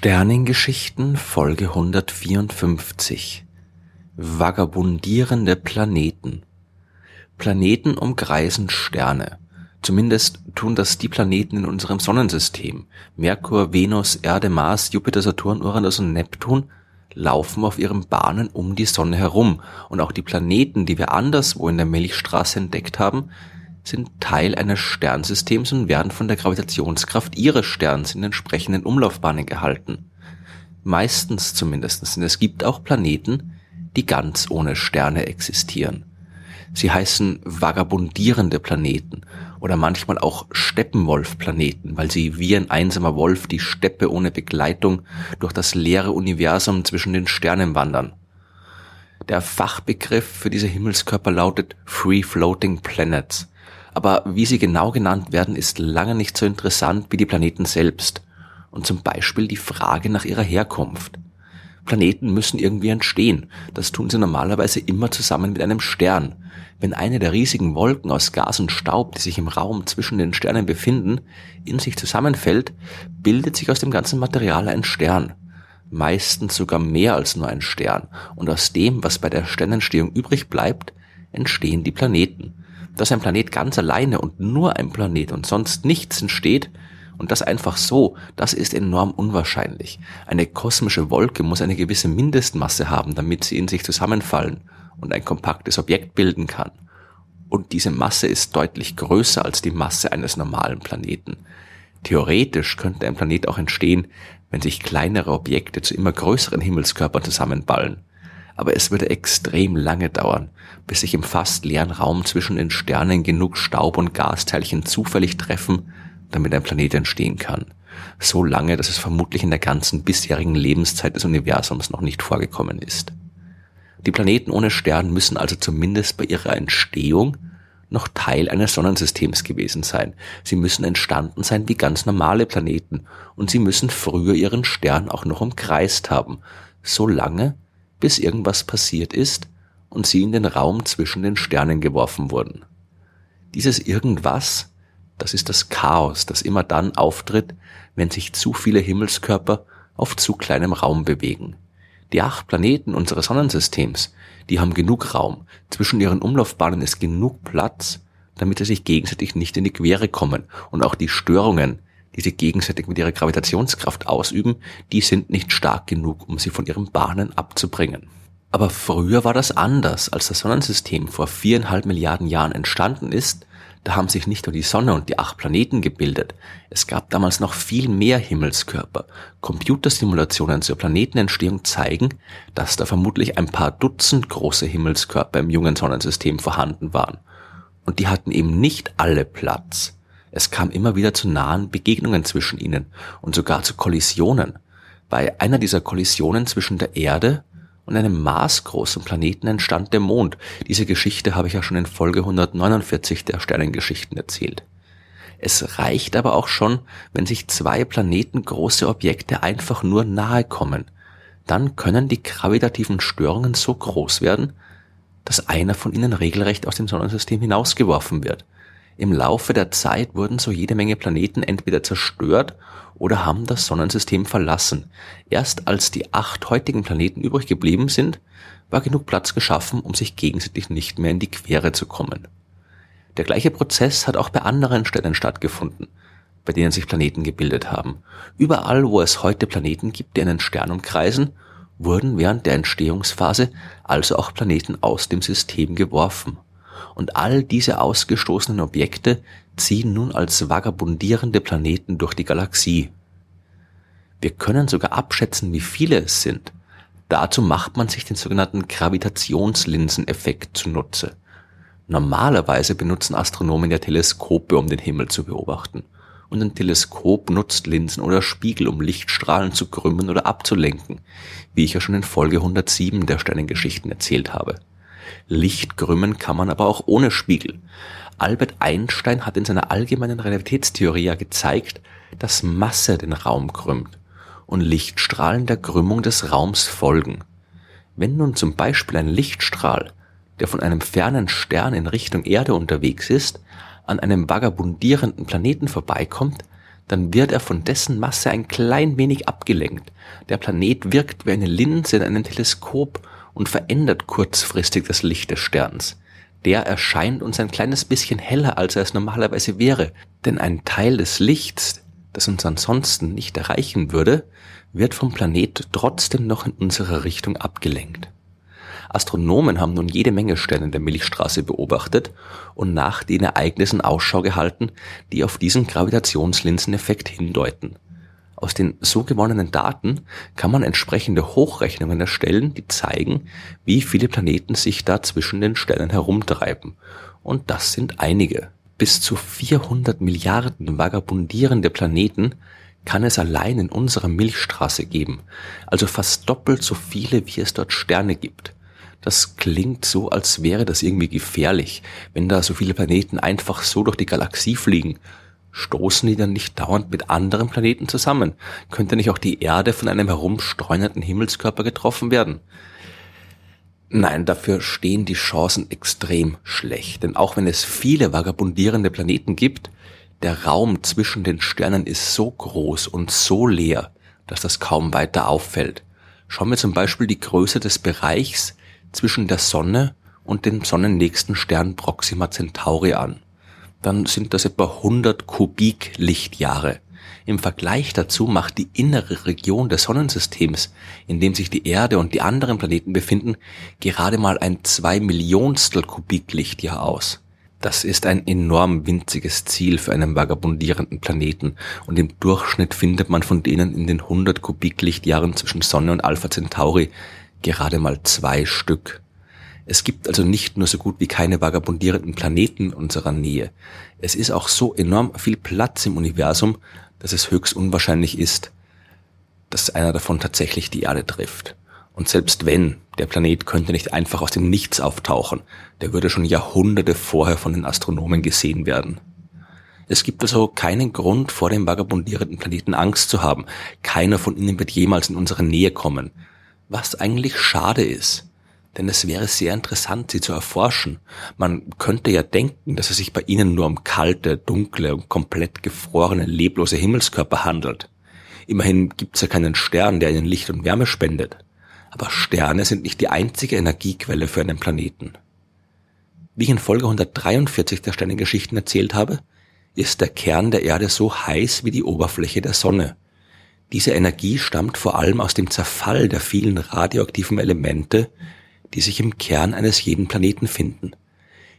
Sternengeschichten Folge 154 Vagabundierende Planeten Planeten umkreisen Sterne. Zumindest tun das die Planeten in unserem Sonnensystem. Merkur, Venus, Erde, Mars, Jupiter, Saturn, Uranus und Neptun laufen auf ihren Bahnen um die Sonne herum. Und auch die Planeten, die wir anderswo in der Milchstraße entdeckt haben, sind Teil eines Sternsystems und werden von der Gravitationskraft ihres Sterns in entsprechenden Umlaufbahnen gehalten. Meistens zumindest, denn es gibt auch Planeten, die ganz ohne Sterne existieren. Sie heißen vagabundierende Planeten oder manchmal auch Steppenwolf-Planeten, weil sie wie ein einsamer Wolf die Steppe ohne Begleitung durch das leere Universum zwischen den Sternen wandern. Der Fachbegriff für diese Himmelskörper lautet Free Floating Planets aber wie sie genau genannt werden, ist lange nicht so interessant wie die Planeten selbst und zum Beispiel die Frage nach ihrer Herkunft. Planeten müssen irgendwie entstehen. Das tun sie normalerweise immer zusammen mit einem Stern. Wenn eine der riesigen Wolken aus Gas und Staub, die sich im Raum zwischen den Sternen befinden, in sich zusammenfällt, bildet sich aus dem ganzen Material ein Stern. Meistens sogar mehr als nur ein Stern. Und aus dem, was bei der Sternentstehung übrig bleibt, entstehen die Planeten dass ein Planet ganz alleine und nur ein Planet und sonst nichts entsteht, und das einfach so, das ist enorm unwahrscheinlich. Eine kosmische Wolke muss eine gewisse Mindestmasse haben, damit sie in sich zusammenfallen und ein kompaktes Objekt bilden kann. Und diese Masse ist deutlich größer als die Masse eines normalen Planeten. Theoretisch könnte ein Planet auch entstehen, wenn sich kleinere Objekte zu immer größeren Himmelskörpern zusammenballen aber es würde extrem lange dauern, bis sich im fast leeren Raum zwischen den Sternen genug Staub und Gasteilchen zufällig treffen, damit ein Planet entstehen kann. So lange, dass es vermutlich in der ganzen bisherigen Lebenszeit des Universums noch nicht vorgekommen ist. Die Planeten ohne Stern müssen also zumindest bei ihrer Entstehung noch Teil eines Sonnensystems gewesen sein. Sie müssen entstanden sein wie ganz normale Planeten und sie müssen früher ihren Stern auch noch umkreist haben, so lange, bis irgendwas passiert ist und sie in den Raum zwischen den Sternen geworfen wurden. Dieses irgendwas, das ist das Chaos, das immer dann auftritt, wenn sich zu viele Himmelskörper auf zu kleinem Raum bewegen. Die acht Planeten unseres Sonnensystems, die haben genug Raum, zwischen ihren Umlaufbahnen ist genug Platz, damit sie sich gegenseitig nicht in die Quere kommen und auch die Störungen, die sie gegenseitig mit ihrer Gravitationskraft ausüben, die sind nicht stark genug, um sie von ihren Bahnen abzubringen. Aber früher war das anders, als das Sonnensystem vor viereinhalb Milliarden Jahren entstanden ist, da haben sich nicht nur die Sonne und die acht Planeten gebildet, es gab damals noch viel mehr Himmelskörper. Computersimulationen zur Planetenentstehung zeigen, dass da vermutlich ein paar Dutzend große Himmelskörper im jungen Sonnensystem vorhanden waren. Und die hatten eben nicht alle Platz. Es kam immer wieder zu nahen Begegnungen zwischen ihnen und sogar zu Kollisionen. Bei einer dieser Kollisionen zwischen der Erde und einem maßgroßen Planeten entstand der Mond. Diese Geschichte habe ich ja schon in Folge 149 der Sternengeschichten erzählt. Es reicht aber auch schon, wenn sich zwei Planeten große Objekte einfach nur nahe kommen. Dann können die gravitativen Störungen so groß werden, dass einer von ihnen regelrecht aus dem Sonnensystem hinausgeworfen wird. Im Laufe der Zeit wurden so jede Menge Planeten entweder zerstört oder haben das Sonnensystem verlassen. Erst als die acht heutigen Planeten übrig geblieben sind, war genug Platz geschaffen, um sich gegenseitig nicht mehr in die Quere zu kommen. Der gleiche Prozess hat auch bei anderen Sternen stattgefunden, bei denen sich Planeten gebildet haben. Überall, wo es heute Planeten gibt, die einen Stern umkreisen, wurden während der Entstehungsphase also auch Planeten aus dem System geworfen und all diese ausgestoßenen Objekte ziehen nun als vagabundierende Planeten durch die Galaxie. Wir können sogar abschätzen, wie viele es sind. Dazu macht man sich den sogenannten Gravitationslinseneffekt zunutze. Normalerweise benutzen Astronomen ja Teleskope, um den Himmel zu beobachten. Und ein Teleskop nutzt Linsen oder Spiegel, um Lichtstrahlen zu krümmen oder abzulenken, wie ich ja schon in Folge 107 der Sternengeschichten erzählt habe. Licht krümmen kann man aber auch ohne Spiegel. Albert Einstein hat in seiner allgemeinen Relativitätstheorie ja gezeigt, dass Masse den Raum krümmt und Lichtstrahlen der Krümmung des Raums folgen. Wenn nun zum Beispiel ein Lichtstrahl, der von einem fernen Stern in Richtung Erde unterwegs ist, an einem vagabundierenden Planeten vorbeikommt, dann wird er von dessen Masse ein klein wenig abgelenkt. Der Planet wirkt wie eine Linse in einem Teleskop und verändert kurzfristig das Licht des Sterns. Der erscheint uns ein kleines bisschen heller, als er es normalerweise wäre, denn ein Teil des Lichts, das uns ansonsten nicht erreichen würde, wird vom Planet trotzdem noch in unsere Richtung abgelenkt. Astronomen haben nun jede Menge Sterne in der Milchstraße beobachtet und nach den Ereignissen Ausschau gehalten, die auf diesen Gravitationslinseneffekt hindeuten. Aus den so gewonnenen Daten kann man entsprechende Hochrechnungen erstellen, die zeigen, wie viele Planeten sich da zwischen den Sternen herumtreiben. Und das sind einige. Bis zu 400 Milliarden vagabundierende Planeten kann es allein in unserer Milchstraße geben, also fast doppelt so viele, wie es dort Sterne gibt. Das klingt so, als wäre das irgendwie gefährlich, wenn da so viele Planeten einfach so durch die Galaxie fliegen Stoßen die dann nicht dauernd mit anderen Planeten zusammen? Könnte nicht auch die Erde von einem herumstreunenden Himmelskörper getroffen werden? Nein, dafür stehen die Chancen extrem schlecht. Denn auch wenn es viele vagabundierende Planeten gibt, der Raum zwischen den Sternen ist so groß und so leer, dass das kaum weiter auffällt. Schauen wir zum Beispiel die Größe des Bereichs zwischen der Sonne und dem sonnennächsten Stern Proxima Centauri an dann sind das etwa 100 Kubiklichtjahre. Im Vergleich dazu macht die innere Region des Sonnensystems, in dem sich die Erde und die anderen Planeten befinden, gerade mal ein zwei Millionstel Kubiklichtjahr aus. Das ist ein enorm winziges Ziel für einen vagabundierenden Planeten und im Durchschnitt findet man von denen in den 100 Kubiklichtjahren zwischen Sonne und Alpha Centauri gerade mal zwei Stück. Es gibt also nicht nur so gut wie keine vagabundierenden Planeten in unserer Nähe. Es ist auch so enorm viel Platz im Universum, dass es höchst unwahrscheinlich ist, dass einer davon tatsächlich die Erde trifft. Und selbst wenn, der Planet könnte nicht einfach aus dem Nichts auftauchen, der würde schon Jahrhunderte vorher von den Astronomen gesehen werden. Es gibt also keinen Grund, vor dem vagabundierenden Planeten Angst zu haben. Keiner von ihnen wird jemals in unsere Nähe kommen. Was eigentlich schade ist denn es wäre sehr interessant, sie zu erforschen. Man könnte ja denken, dass es sich bei ihnen nur um kalte, dunkle und komplett gefrorene, leblose Himmelskörper handelt. Immerhin gibt's ja keinen Stern, der ihnen Licht und Wärme spendet. Aber Sterne sind nicht die einzige Energiequelle für einen Planeten. Wie ich in Folge 143 der Sternengeschichten erzählt habe, ist der Kern der Erde so heiß wie die Oberfläche der Sonne. Diese Energie stammt vor allem aus dem Zerfall der vielen radioaktiven Elemente, die sich im Kern eines jeden Planeten finden.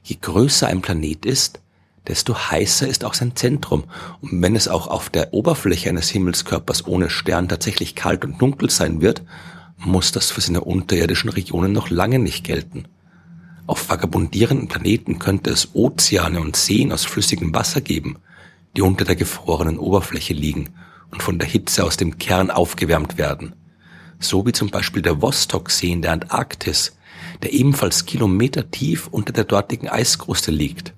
Je größer ein Planet ist, desto heißer ist auch sein Zentrum. Und wenn es auch auf der Oberfläche eines Himmelskörpers ohne Stern tatsächlich kalt und dunkel sein wird, muss das für seine unterirdischen Regionen noch lange nicht gelten. Auf vagabundierenden Planeten könnte es Ozeane und Seen aus flüssigem Wasser geben, die unter der gefrorenen Oberfläche liegen und von der Hitze aus dem Kern aufgewärmt werden. So wie zum Beispiel der Vostok-See in der Antarktis, der ebenfalls Kilometer tief unter der dortigen Eiskruste liegt.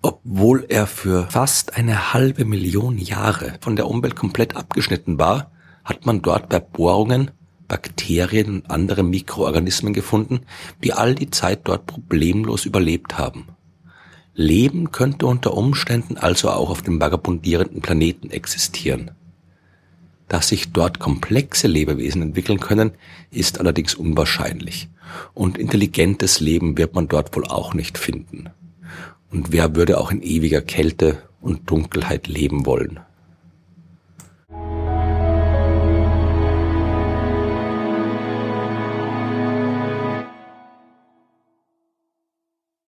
Obwohl er für fast eine halbe Million Jahre von der Umwelt komplett abgeschnitten war, hat man dort bei Bohrungen Bakterien und andere Mikroorganismen gefunden, die all die Zeit dort problemlos überlebt haben. Leben könnte unter Umständen also auch auf dem vagabundierenden Planeten existieren. Dass sich dort komplexe Lebewesen entwickeln können, ist allerdings unwahrscheinlich. Und intelligentes Leben wird man dort wohl auch nicht finden. Und wer würde auch in ewiger Kälte und Dunkelheit leben wollen?